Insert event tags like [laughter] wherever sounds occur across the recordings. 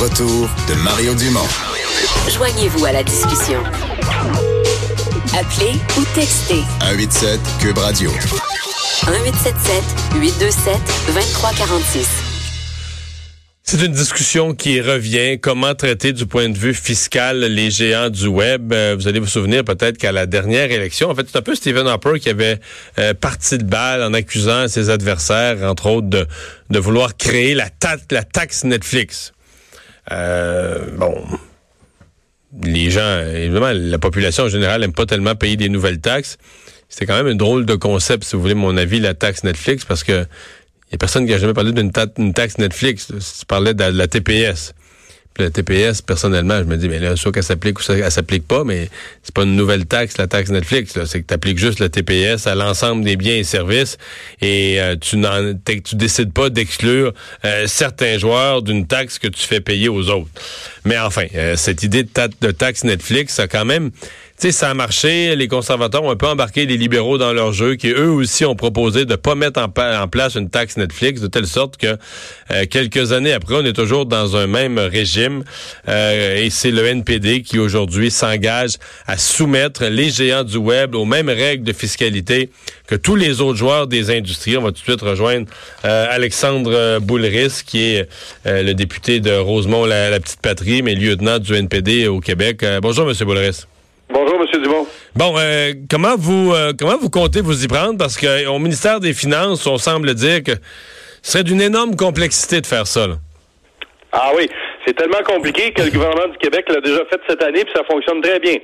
Retour de Mario Dumont. Joignez-vous à la discussion. Appelez ou textez 187 Cube Radio. 1877 827 2346. C'est une discussion qui revient. Comment traiter du point de vue fiscal les géants du web? Euh, vous allez vous souvenir peut-être qu'à la dernière élection, en fait, c'est un peu Stephen Harper qui avait euh, parti de balle en accusant ses adversaires, entre autres, de, de vouloir créer la, la taxe Netflix. Euh, bon, les gens, évidemment, la population en général n'aime pas tellement payer des nouvelles taxes. C'était quand même un drôle de concept, si vous voulez mon avis, la taxe Netflix, parce que il y a personne qui a jamais parlé d'une taxe Netflix. Tu parlais de la TPS, personnellement, je me dis, mais là, soit qu'elle s'applique ou qu'elle s'applique pas, mais c'est pas une nouvelle taxe, la taxe Netflix. C'est que tu appliques juste la TPS à l'ensemble des biens et services et euh, tu décides pas d'exclure euh, certains joueurs d'une taxe que tu fais payer aux autres. Mais enfin, euh, cette idée de, de taxe Netflix, ça quand même sais, ça a marché. Les conservateurs ont un peu embarqué les libéraux dans leur jeu, qui eux aussi ont proposé de pas mettre en, place une taxe Netflix, de telle sorte que euh, quelques années après, on est toujours dans un même régime. Euh, et c'est le NPD qui aujourd'hui s'engage à soumettre les géants du web aux mêmes règles de fiscalité que tous les autres joueurs des industries. On va tout de suite rejoindre euh, Alexandre Boulris, qui est le député de Rosemont, la, petite patrie, mais lieutenant du NPD au Québec. bonjour, Monsieur Boulris. Bonjour, M. Dumont. Bon, euh, comment vous euh, comment vous comptez vous y prendre? Parce qu'au ministère des Finances, on semble dire que ce serait d'une énorme complexité de faire ça. Ah oui, c'est tellement compliqué que le gouvernement du Québec l'a déjà fait cette année, puis ça fonctionne très bien.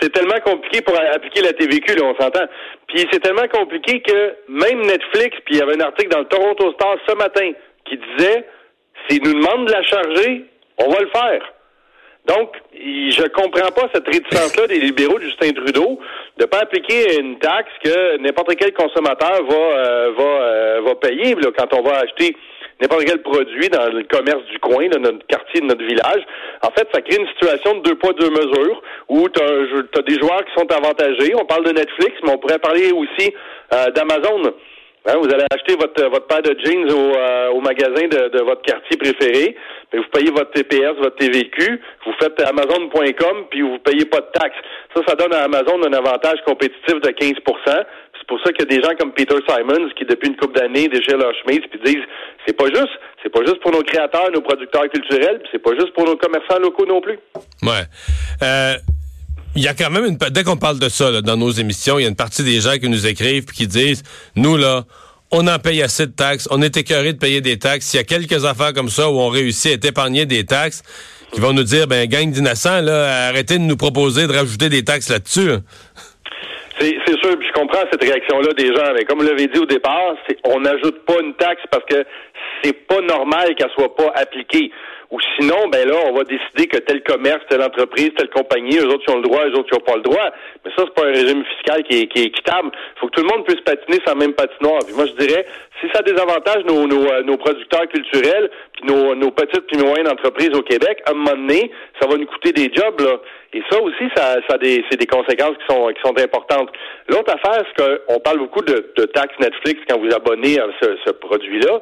C'est [laughs] tellement compliqué pour appliquer la TVQ, là, on s'entend. Puis c'est tellement compliqué que même Netflix, puis il y avait un article dans le Toronto Star ce matin qui disait, s'ils nous demandent de la charger, on va le faire. Donc, je comprends pas cette réticence-là des libéraux de Justin Trudeau de pas appliquer une taxe que n'importe quel consommateur va euh, va euh, va payer quand on va acheter n'importe quel produit dans le commerce du coin, de notre quartier, de notre village. En fait, ça crée une situation de deux poids, deux mesures où tu as, des joueurs qui sont avantagés. On parle de Netflix, mais on pourrait parler aussi euh, d'Amazon. Hein, vous allez acheter votre, votre paire de jeans au, euh, magasin de, de, votre quartier préféré, mais vous payez votre TPS, votre TVQ, vous faites Amazon.com, puis vous payez pas de taxes. Ça, ça donne à Amazon un avantage compétitif de 15% C'est pour ça qu'il y a des gens comme Peter Simons qui, depuis une couple d'années, déchirent leur chemise puis disent c'est pas juste, c'est pas juste pour nos créateurs, nos producteurs culturels, puis c'est pas juste pour nos commerçants locaux non plus. Ouais. Euh il y a quand même une dès qu'on parle de ça dans nos émissions, il y a une partie des gens qui nous écrivent et qui disent nous là, on en paye assez de taxes, on est écœuré de payer des taxes. Il y a quelques affaires comme ça où on réussit à épargner des taxes, qui vont nous dire ben gang d'innocents là, arrêtez de nous proposer de rajouter des taxes là-dessus. C'est sûr, je comprends cette réaction-là des gens, mais comme vous l'avez dit au départ, on n'ajoute pas une taxe parce que c'est pas normal qu'elle soit pas appliquée. Ou sinon, ben là, on va décider que tel commerce, telle entreprise, telle compagnie, eux autres qui ont le droit, eux autres qui n'ont pas le droit. Mais ça, c'est pas un régime fiscal qui est, qui est équitable. Il faut que tout le monde puisse patiner la même patinoire. Puis moi, je dirais, si ça désavantage nos, nos, euh, nos producteurs culturels, puis nos, nos petites puis moyennes entreprises au Québec, à un moment donné, ça va nous coûter des jobs, là. Et ça aussi, ça, ça des, c'est des conséquences qui sont, qui sont importantes. L'autre affaire, c'est qu'on parle beaucoup de, de taxes Netflix quand vous abonnez à ce, ce produit-là.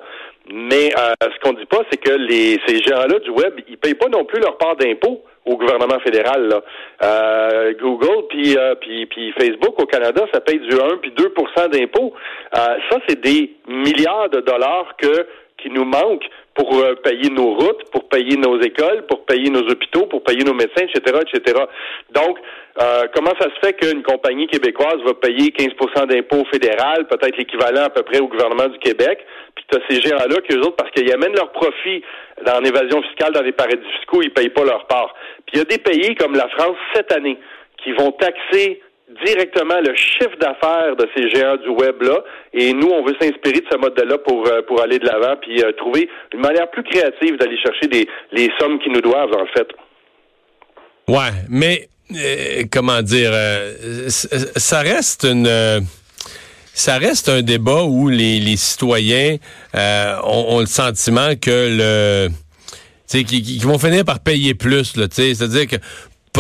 Mais euh, ce qu'on dit pas, c'est que les, ces géants-là du web, ils payent pas non plus leur part d'impôt au gouvernement fédéral. Là. Euh, Google puis, euh, puis, Facebook au Canada, ça paye du 1 puis 2% d'impôts. Euh, ça, c'est des milliards de dollars que qui nous manquent pour euh, payer nos routes, pour payer nos écoles, pour payer nos hôpitaux, pour payer nos médecins, etc., etc. Donc, euh, comment ça se fait qu'une compagnie québécoise va payer 15% d'impôts fédéral, peut-être l'équivalent à peu près au gouvernement du Québec, puis tu as ces géants-là qu'eux autres, parce qu'ils amènent leur profit dans l'évasion fiscale dans les paradis fiscaux, ils payent pas leur part. Puis il y a des pays comme la France cette année qui vont taxer directement le chiffre d'affaires de ces géants du web-là. Et nous, on veut s'inspirer de ce modèle-là pour, euh, pour aller de l'avant, puis euh, trouver une manière plus créative d'aller chercher des, les sommes qui nous doivent, en fait. Ouais, mais euh, comment dire, ça reste un débat où les, citoyens ont, le sentiment que le... Qui, vont finir par payer plus. C'est-à-dire que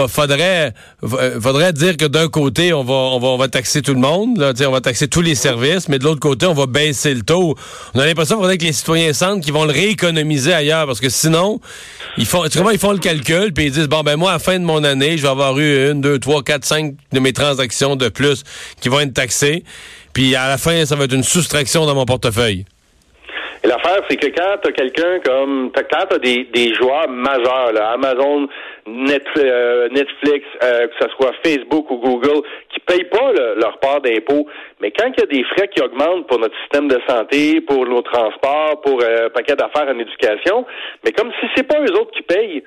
faudrait fa- faudrait dire que d'un côté on va on va on va taxer tout le monde là, on va taxer tous les services mais de l'autre côté on va baisser le taux. On a l'impression faudrait que les citoyens sentent qu'ils vont le rééconomiser ailleurs parce que sinon ils font vois, ils font le calcul puis ils disent bon ben moi à la fin de mon année je vais avoir eu une deux trois quatre cinq de mes transactions de plus qui vont être taxées puis à la fin ça va être une soustraction dans mon portefeuille Et l'affaire, c'est que quand tu as quelqu'un comme. t'as- Quand tu as des, des joueurs majeurs, là, Amazon, euh, Netflix, euh, que ce soit Facebook ou Google, qui payent pas le- leur part d'impôt, mais quand il y a des frais qui augmentent pour notre système de santé, pour nos transports, pour euh, un paquet d'affaires en éducation, mais comme si c'est pas eux autres qui payent,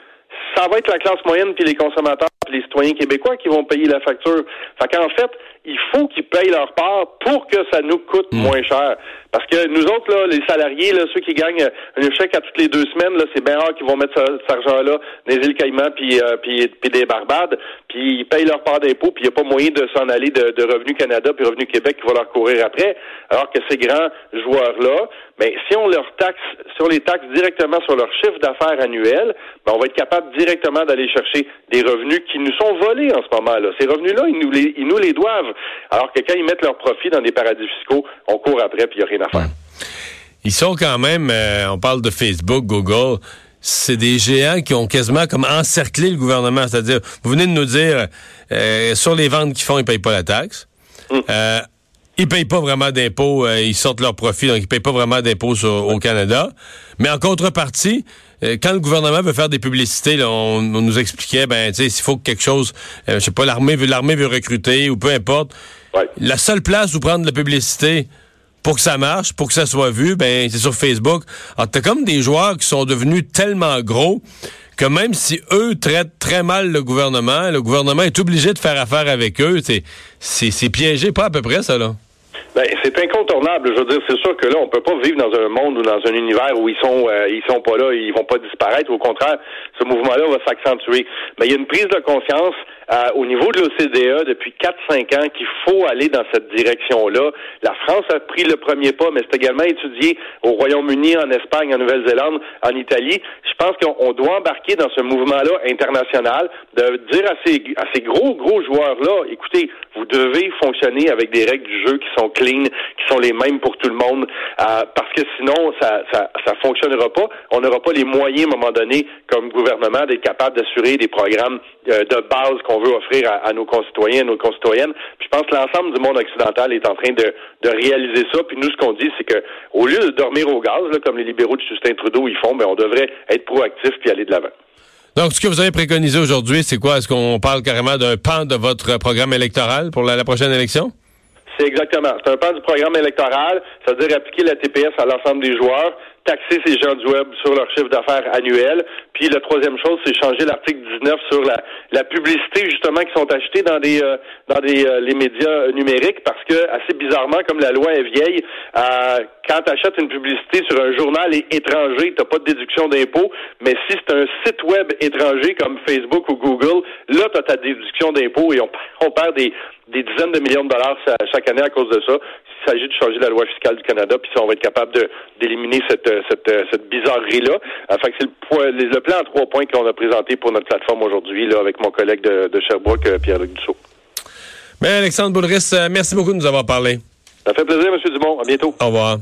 ça va être la classe moyenne puis les consommateurs puis les citoyens québécois qui vont payer la facture. Fait qu'en fait, il faut qu'ils payent leur part pour que ça nous coûte moins cher. Parce que nous autres, là, les salariés, là, ceux qui gagnent euh, un chèque à toutes les deux semaines, là, c'est bien rare qu'ils vont mettre ce- cet argent-là les îles Caïmans puis, euh, puis, puis des Barbades, puis ils payent leur part d'impôt, puis il n'y a pas moyen de s'en aller de, Revenu Canada puis Revenu Québec qui va leur courir après. Alors que ces grands joueurs-là, mais si on leur taxe, si on les taxe directement sur leur chiffre d'affaires annuel, ben, on va être capable directement d'aller chercher des revenus qui nous sont volés en ce moment-là. Ces revenus-là, ils nous les, ils nous les doivent. Alors que quand ils mettent leurs profits dans des paradis fiscaux, on court après puis il n'y a rien Ils sont quand même, euh, on parle de Facebook, Google, c'est des géants qui ont quasiment comme encerclé le gouvernement. C'est-à-dire, vous venez de nous dire, euh, sur les ventes qu'ils font, ils payent pas la taxe. Euh, ils payent pas vraiment d'impôts, euh, ils sortent leurs profits, donc ils payent pas vraiment d'impôts au Canada. Mais en contrepartie, euh, quand le gouvernement veut faire des publicités, là, on, on nous expliquait, ben, tu sais, s'il faut que quelque chose, euh, je sais pas, l'armée veut, l'armée veut recruter ou peu importe, Ouais. la seule place où prendre de la publicité pour que ça marche, pour que ça soit vu, ben c'est sur Facebook. Alors t'as comme des joueurs qui sont devenus tellement gros que même si eux traitent très mal le gouvernement, le gouvernement est obligé de faire affaire avec eux. C'est piégé pas à peu près ça là. Ben, c'est incontournable. Je veux dire, c'est sûr que là, on peut pas vivre dans un monde ou dans un univers où ils sont, euh, ils sont pas là, ils vont pas disparaître. Au contraire, ce mouvement-là va s'accentuer. Mais il y a une prise de conscience euh, au niveau de l'OCDE depuis 4-5 ans qu'il faut aller dans cette direction-là. La France a pris le premier pas, mais c'est également étudié au Royaume-Uni, en Espagne, en Nouvelle-Zélande, en Italie. Je pense qu'on doit embarquer dans ce mouvement-là international, de dire à ces, à ces gros, gros joueurs-là, écoutez, vous devez fonctionner avec des règles du jeu qui sont clean, qui sont les mêmes pour tout le monde, euh, parce que sinon, ça, ça, ça fonctionnera pas. On n'aura pas les moyens, à un moment donné, comme gouvernement, d'être capable d'assurer des programmes euh, de base veut offrir à, à nos concitoyens, à nos concitoyennes. Puis je pense que l'ensemble du monde occidental est en train de, de réaliser ça. Puis nous, ce qu'on dit, c'est que au lieu de dormir au gaz, là, comme les libéraux de Justin Trudeau ils font, ben, on devrait être proactif puis aller de l'avant. Donc ce que vous avez préconisé aujourd'hui, c'est quoi? Est-ce qu'on parle carrément d'un pan de votre programme électoral pour la, la prochaine élection? C'est exactement. C'est un pan du programme électoral, c'est-à-dire appliquer la TPS à l'ensemble des joueurs, taxer ces gens du web sur leur chiffre d'affaires annuel. Puis la troisième chose, c'est changer l'article 19 sur la, la publicité justement qui sont achetées dans des euh, dans des euh, les médias numériques parce que assez bizarrement, comme la loi est vieille, euh, quand tu achètes une publicité sur un journal étranger, tu pas de déduction d'impôt, mais si c'est un site web étranger comme Facebook ou Google, là tu as ta déduction d'impôt et on perd des des dizaines de millions de dollars cha- chaque année à cause de ça. Il s'agit de changer la loi fiscale du Canada, puis ça, on va être capable d'éliminer cette, euh, cette, euh, cette bizarrerie-là. Euh, fait que c'est le, le plan en trois points qu'on a présenté pour notre plateforme aujourd'hui, là, avec mon collègue de, de Sherbrooke, Pierre-Luc Dussault. Ben Alexandre Boulris, merci beaucoup de nous avoir parlé. Ça fait plaisir, M. Dumont. À bientôt. Au revoir.